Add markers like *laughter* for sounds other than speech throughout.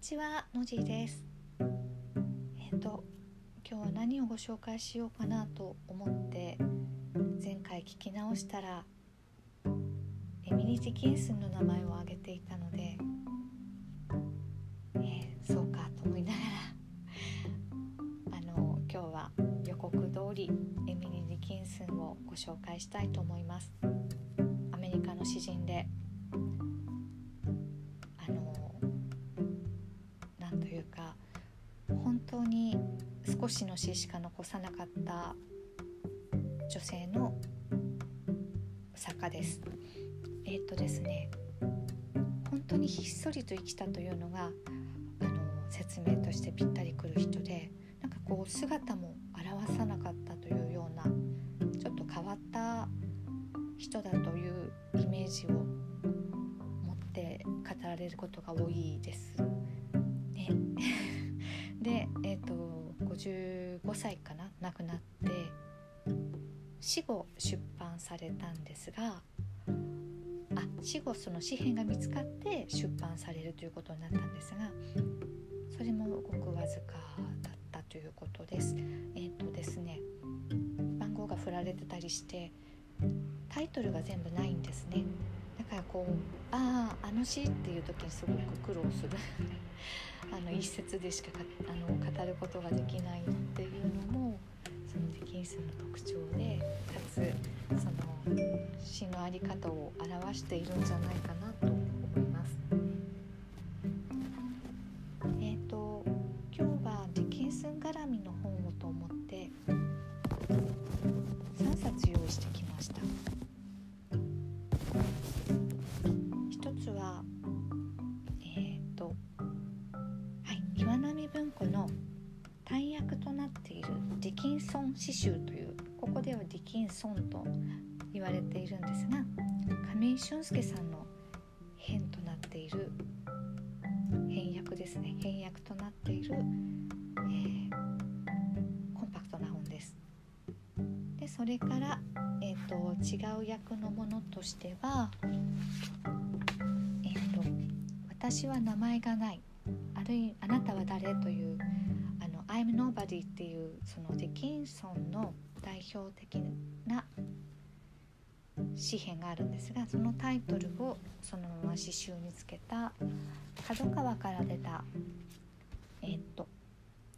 ちはのじです。えっ、と今日は何をご紹介しようかなと思って前回聞き直したらエミリー・ディキンスンの名前を挙げていたので、えー、そうかと思いながら *laughs* あの今日は予告通りエミリー・ディキンスンをご紹介したいと思います。アメリカの詩人で。本当に少しの詩しか残さなかった女性の作家です。えっ、とですね本当にひっそりと生きたというのがあの説明としてぴったりくる人でなんかこう姿も表さなかったというようなちょっと変わった人だというイメージを持って語られることが多いです。ね、ーと、55歳かな亡くなって死後出版されたんですがあ死後その紙幣が見つかって出版されるということになったんですがそれもごくわずかだったということです。えっ、とですね番号が振られてたりしてタイトルが全部ないんですね。だからこう「あああの詩」っていう時にすごく苦労するあの一節でしかあの語ることができないっていうのもそのデキンスの特徴でかつその詩の在り方を表しているんじゃないかなと詩集というここではディキンソンと言われているんですが亀井俊介さんの編となっている翻訳ですね翻訳となっている、えー、コンパクトな本です。でそれから、えーと、違う役のものとしては、えーと「私は名前がない」あるいあなたは誰という I'm Nobody っていうそのディキンソンの代表的な詩編があるんですがそのタイトルをそのまま詩集につけた角川から出たえー、っと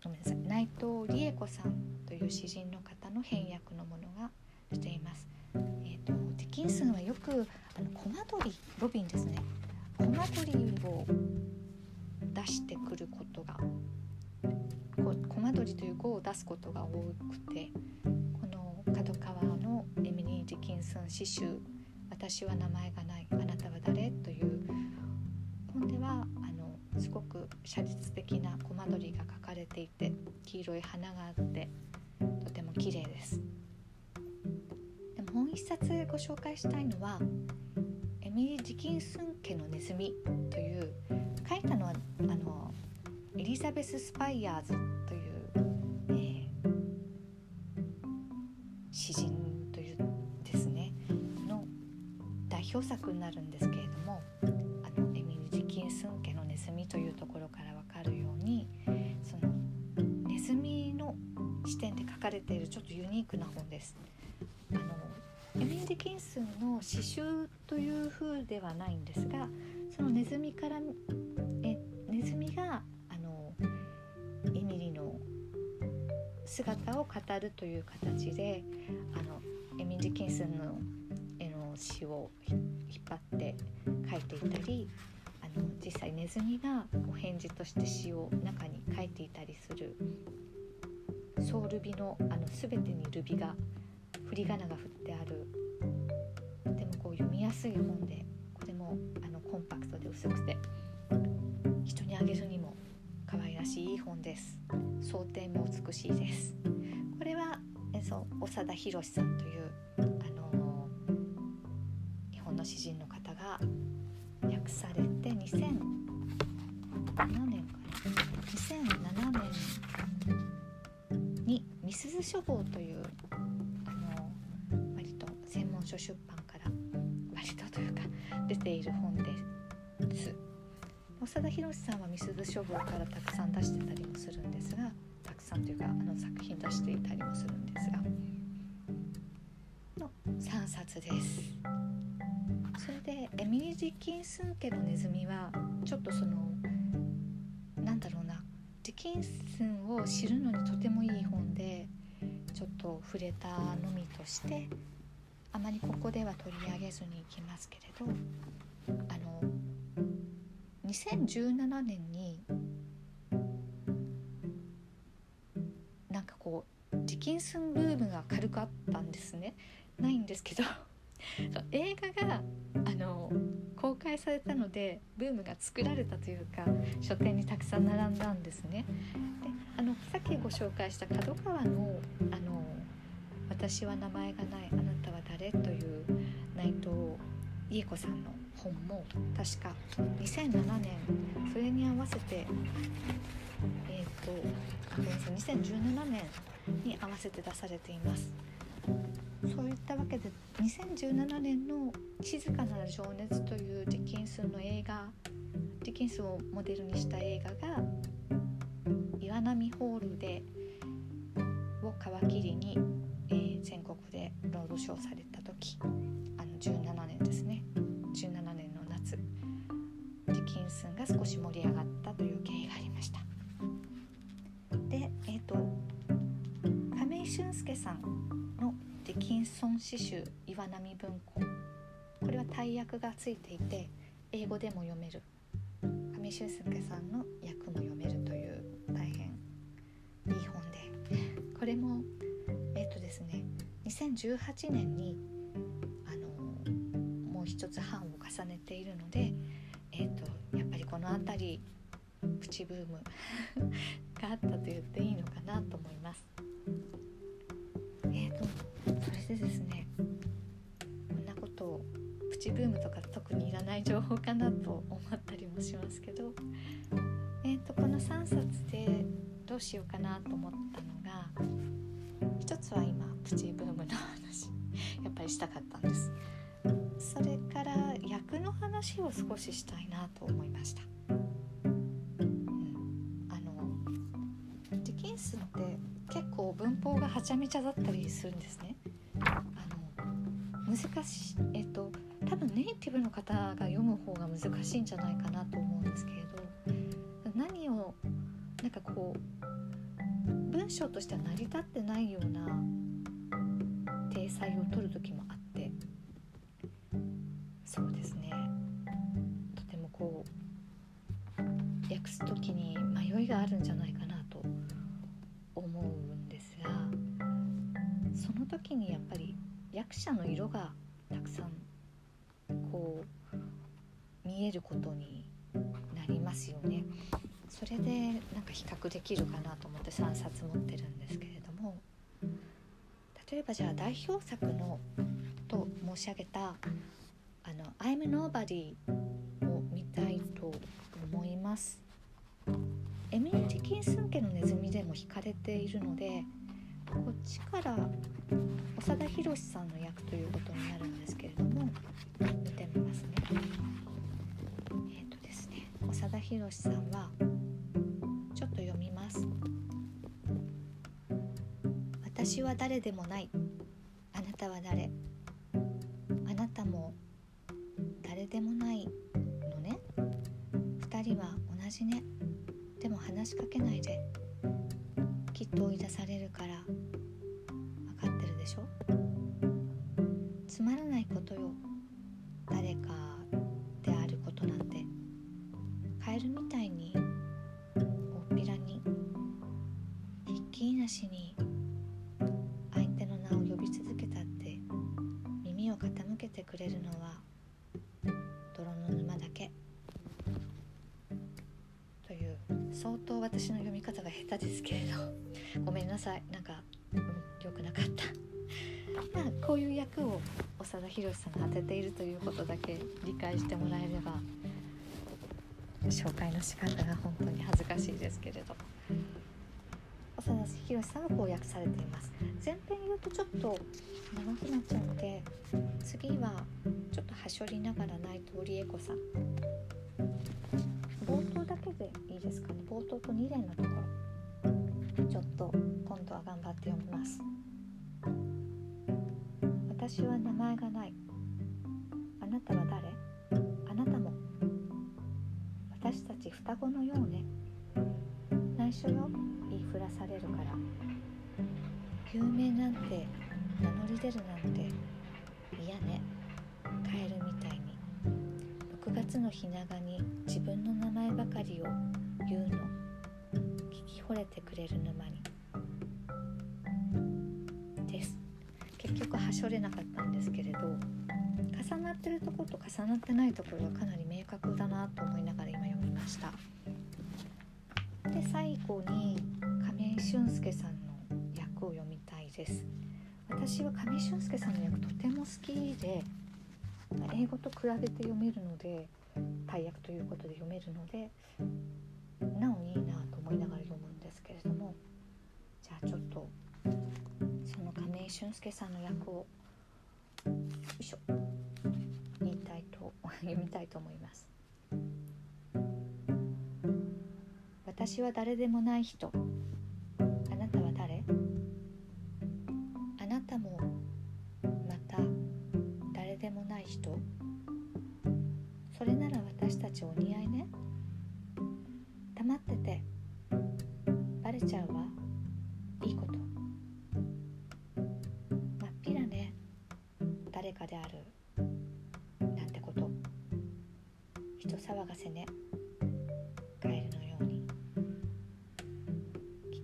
ごめんなさい内藤理恵子さんという詩人の方の翻訳のものが出ています。えー、っとディキンソンはよくあのコマ撮りロビンですねコマ撮りを出してくることがコマ撮りという語を出すことが多くてこの角川のエミリー・ディキンソン詩集「私は名前がないあなたは誰?」という本ではあのすごく写実的なコマ撮りが描かれていて黄色い花があってとても綺麗です。でももう一冊ご紹介したいのはエミリー・ディキンソン家のネズミという書いたのはあのエリザベス・スパイヤーズ代表作になるんですけれどもあのエミリー・ディキンスン家のネズミというところから分かるようにそのネズミの視点で書かれているちょっとユニークな本です。あのエミリー・ディキンスンの詩集という風ではないんですがそのネズミからえネズミがあのエミリの姿を語るという形であのエミン・ディキンスンのの詩を引っ張って書いていたりあの実際ネズミがお返事として詩を中に書いていたりするソウル美のあの全てにルビが振り仮名が振ってある。とてもこう読みやすい本でこれもあのコンパクトで薄くて人にあげるにも可愛らしい本です。想定も美しいです。これはえそう長田博さんというの詩人の方が訳されて2007年かな？2007年に「みすず書房」というあの割と専門書出版から割とというか出ている本です。長田博さんはみすゞ書房からたくさん出してたりもするんですがたくさんというかあの作品出していたりもするんですがの3冊です。ミリー・ディキンスン家のネズミはちょっとそのなんだろうなディキンスンを知るのにとてもいい本でちょっと触れたのみとしてあまりここでは取り上げずにいきますけれどあの2017年になんかこうディキンスンブームが軽くあったんですね。ないんですけどそう映画があの公開されたのでブームが作られたというか書店にたくさん並んだんですね。であのさっきご紹介した角川のあの「私は名前がないあなたは誰?」という内藤家子さんの本も確か2007年それに合わせてえっ、ー、とごめんなさい2017年に合わせて出されています。そういったわけで2017年の「静かな情熱」というディキンスンの映画ディキンスンをモデルにした映画が岩波ホールでを皮切りに、えー、全国でロードショーされた時あの17年ですね。17年の夏ディキンスンが少し盛り上がったという経緯がありました。でえっ、ー、と亀井俊介さん詩集岩波文庫。これは大役がついていて英語でも読める。上修介さんの訳も読めるという大変いい本で。これもえっ、とですね2018年にあのもう一つ版を重ねているのでえっ、とやっぱりこの辺りプチブーム *laughs* があったと言っていいのかなと思います。プチブームとか特にいらない情報かなと思ったりもしますけど、えーと、この3冊でどうしようかなと思ったのが一つは今プチブームの話 *laughs* やっぱりしたかったんです。それから役の話を少ししたいなと思いました。ディキンスって結構文法がはちゃめちゃだったりするんですね。難しいえっと多分ネイティブの方が読む方が難しいんじゃないかなと思うんですけれど何をなんかこう文章としては成り立ってないような体裁を取る時もあってそうですね。とてもこう訳す時に迷いがあるんじゃないかなと思うんですがその時にやっぱり役者の色がたくさんることになりますよね。それでなんか比較できるかなと思って3冊持ってるんですけれども例えばじゃあ代表作のと申し上げたあの「I'm Nobody」を見たいと思います。エミリー・ディキンスン家のネズミでも惹かれているのでこっちから長田博さんの役ということになるんですけれども見てみますね。えっ、ー、とですね長田博さんはちょっと読みます。私は誰でもない。あなたは誰。あなたも誰でもないのね。2人は同じね。でも話しかけないで。きっと追い出されるから。分かってるでしょ。つまらないことよ。誰かカエルみたいに大っぴらにひっきりなしに相手の名を呼び続けたって耳を傾けてくれるのは泥の沼だけ。という相当私の読み方が下手ですけれど。*laughs* ごめんなさい。なんか、うん、良くなかった。*laughs* まあこういう役を長田博さんが当てているということだけ理解してもらえれば紹介の仕方が本当に恥ずかしいですけれど。長田博さんがこう訳されています。前編言うとちょっと長くなっちゃうので次はちょっとはしょりながら内藤理恵子さん。冒頭だけでいいですかね。冒頭と2連のところ。ちょっと今度は頑張って読みます。私は名前がない。あなたは誰？私たち双子のようね。内緒よ言いふらされるから。有名なんて名乗り出るなんて嫌ね。カエルみたいに。6月の日長に自分の名前ばかりを言うの。聞き惚れてくれる沼に。です。結局はしょれなかったんですけれど重なってるところと重なってないところがかなり明確だなと思いながらました。で最後に亀井俊介さんの役を読みたいです。私は上俊介さんの役とても好きで英語と比べて読めるので大役ということで読めるのでなおいいなと思いながら読むんですけれどもじゃあちょっとその亀井俊介さんの役をよいしょ言いたいと *laughs* 読みたいと思います。私は誰でもない人。あなたは誰？あなたもまた誰でもない人？それなら私たちお似合いね。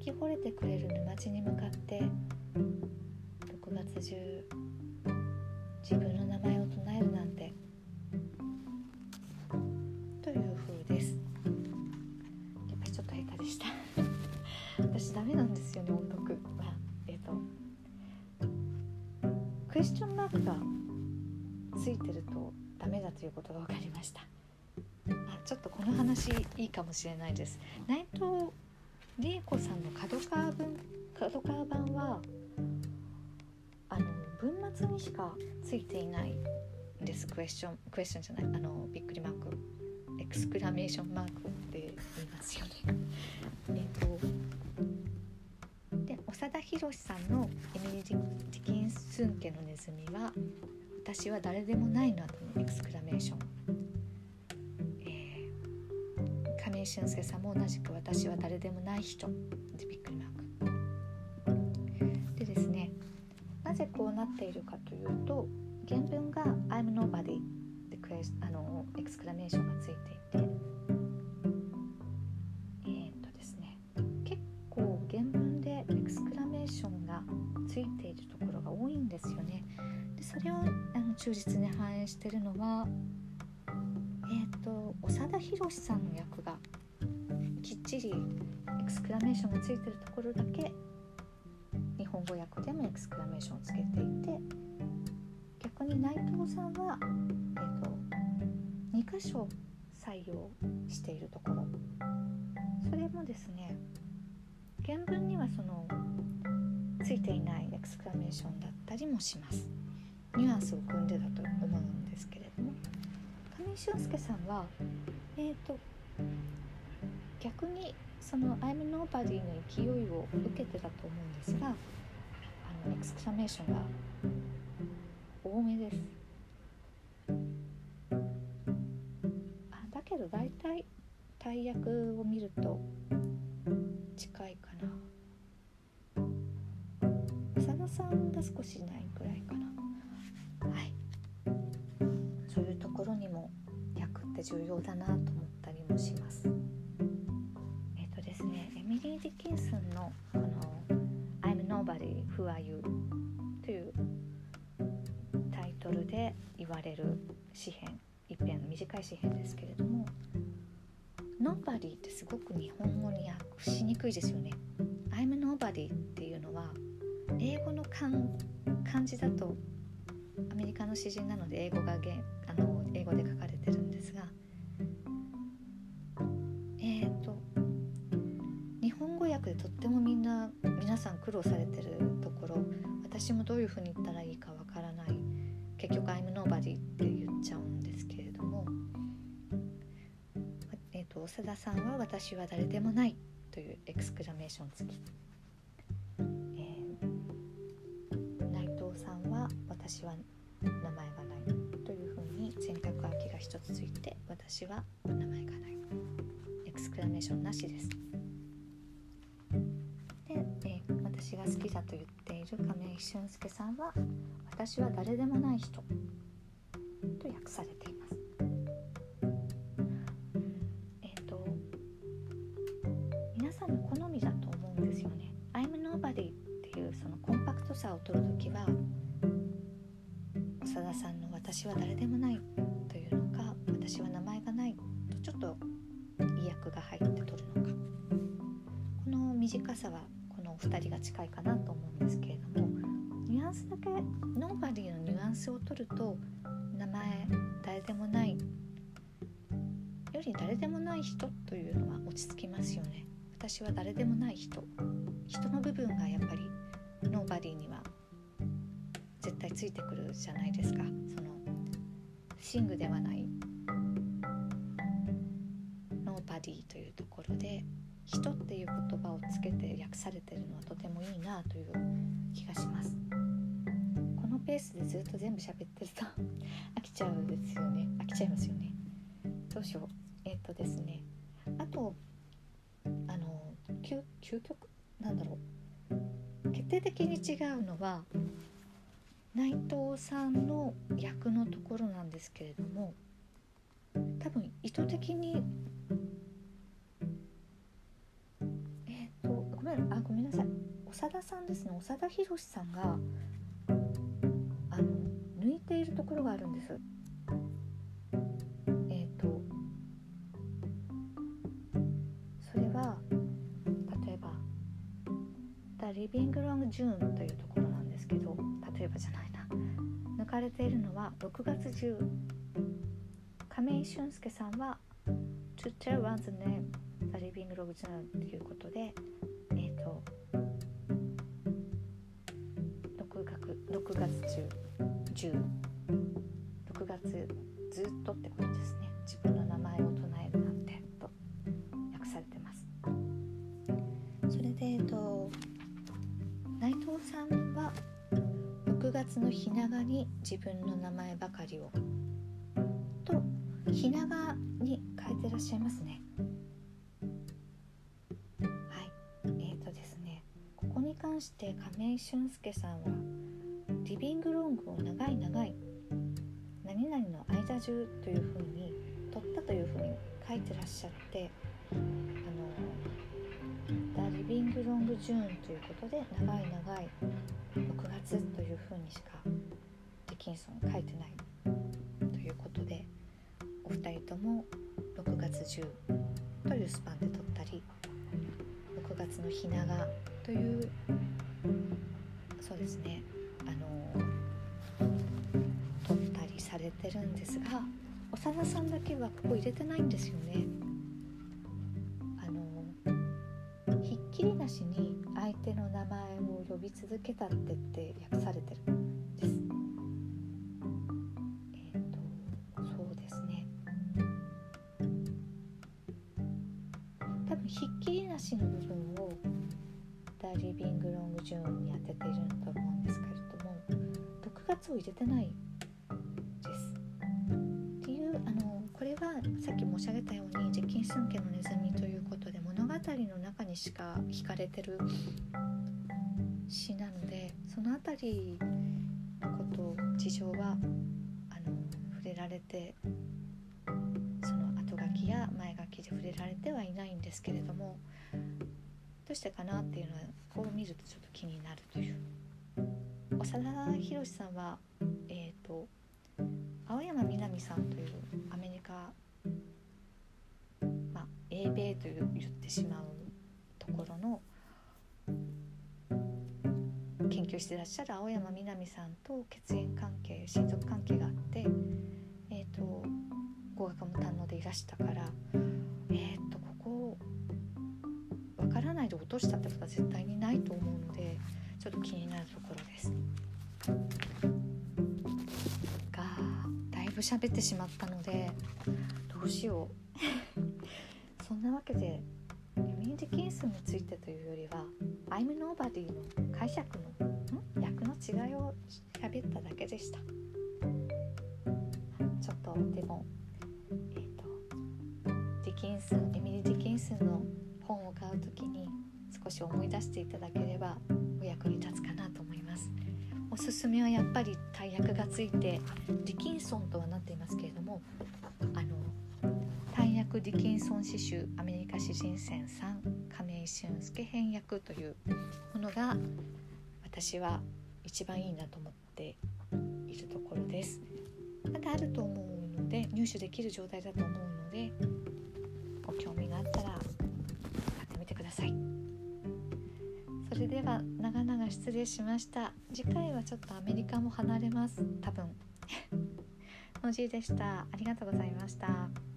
き惚れてくれる沼地に向かって6月中自分の名前を唱えるなんてという風です。やっぱりちょっと下手でした。私ダメなんですよね音読。はえっ、ー、とクエスチョンマークがついてるとダメだということが分かりました。あちょっとこの話いいかもしれないです。内藤理恵子さんの角川文角川版はあの文末にしかついていないんです。クエスチョンクエスチョンじゃないあのびっくりマーク。エクスクラメーションマークって言いますよね。えっとで長田博さんの「エミリー・ディキンスン家のネズミは」私は誰でもないの後のエクスクラメーション、ー、亀井俊介さんも同じく私は誰でもない人でびっくりマークでですねなぜこうなっているかというと原文が「I'm nobody」でクエスあのエクスクラメーションがついていてえー、っとですね結構原文でエクスクラメーションがついているところが多いんですよね。でそれをあの忠実に反映してるのはえー、と長田博さんの役がきっちりエクスクラメーションがついてるところだけ日本語訳でもエクスクラメーションをつけていて逆に内藤さんは、えーと、2箇所採用しているところ。それもですね原文にはそのついていないエクスクラメーションだったりもします。ニュアンスを汲んでだと思うんですけれ俊介さんはえっ、ー、と逆にその「I'm Nobody」の勢いを受けてたと思うんですがあのエクスクラメーションが多めです。あだけど大体大役を見ると近いかな。浅田さんが少しないくらいかな。はい。そういうところにもって重要だなと思ったりもします。えっ、ー、とですねエミリー・ディキンスンのこの Nobody Who Are You というタイトルで言われる詩編一編短い詩編ですけれども Nobody ってすごく日本語に訳しにくいですよね。I'm Nobody っていうのは英語の漢漢字だとアメリカの詩人なので英語があの英語で書かれってるんですがえっ、ー、と日本語訳でとってもみんな皆さん苦労されてるところ私もどういうふうに言ったらいいかわからない結局「I'm nobody」って言っちゃうんですけれども、えーと、長田さんは「私は誰でもない」というエクスクラメーション付き。内藤さんは私は名前がないというふうに全角空きが一つついて私は名前がない。エクスクラメーションなしです。で、えー、私が好きだと言っている亀井俊介さんは私は誰でもない人と訳されています。えっ、ー、と皆さんの好みだと思うんですよね。I'm nobody っていうそのコンパクトさを取るときは「私は誰でもない」というのか「私は名前がない」とちょっと意訳が入って取るのか。この短さはこのお二人が近いかなと思うんですけれどもニュアンスだけノーバディのニュアンスを取ると名前誰でもないより誰でもない人というのは落ち着きますよね。私は誰でもない人。人の部分がやっぱりノーバディには絶対ついてくるじゃないですか。そのシングではない。ノーバディというところで人っていう言葉をつけて訳されてるのはとてもいいなという気がします。このペースでずっと全部喋ってると *laughs* 飽きちゃうんですよね。飽きちゃいますよね。どうしよう。えっ、とですね。あとあの究究極？なんだろう。決定的に違うのは内藤さんの役のところなんですけれども多分意図的にえっ、ー、とごめんあごめんなさい。長田さんですね。長田博さんがあの抜いているところがあるんです。えっ、ー、とそれは例えば「The Living Long June」というところですけど例えばじゃないな。抜かれているのは6月中亀井俊介さんは To tell one's name the living log journal ということでえっ、ー、と 6, 6月中10 6月ずっとってことですね。6月のひながに自分の名前ばかりを。とひながに変えてらっしゃいますね。はい。えーとですねここに関して亀井俊介さんはリビングロングを長い長い何々の間中というふうに取ったというふうに書いてらっしゃってあの「The Living Long June」ということで長い長い6月というふうにしかデキンソン書いてないということでお二人とも6月10というスパンで撮ったり6月の日長というそうですねあの撮ったりされてるんですが長田さんだけはここ入れてないんですよね。きりなしに手の名前を呼び続けたってって訳されてるんです。えっ、ー、とそうですね多分ひっきりなしの部分を「ダリビング・ロング・ジューン」に当てていると思うんですけれども6月を入れてないです。っていうあのこれはさっき申し上げたようにジェキンスン家のネズミしか惹かれてる詩なのでその辺りのこと事情はあの触れられてその後書きや前書きで触れられてはいないんですけれどもどうしてかなっていうのはこう見るとちょっと気になるという。長田博さんは、えーと、と青山みなみさんというアメリカまあ英米と言ってしまうところの研究してらっしゃる青山みなみさんと血縁関係親族関係があって、えーと、語学も堪能でいらしたからえっ、ー、とここわからないで落としたってことは絶対にないと思うのでちょっと気になるところです。がだいぶ喋ってしまったのでどうしようキンスについてというよりは「I'm Nobody」の解釈の役の違いを喋っただけでした。ちょっとでもえっ、ー、とディキンスエミリー・ディキンスの本を買う時に少し思い出していただければお役に立つかなと思います。おすすめはやっぱり大役がついてディキンソンとはなっていますけれどもあの役ディキンソン詩集アメリカ詩人戦3亀井俊介編訳というものが私は一番いいなと思っているところです。まだあると思うので入手できる状態だと思うのでご興味があったら買ってみてください。それでは長々失礼しました。次回はちょっとアメリカも離れます。多分。*laughs* のじでした。ありがとうございました。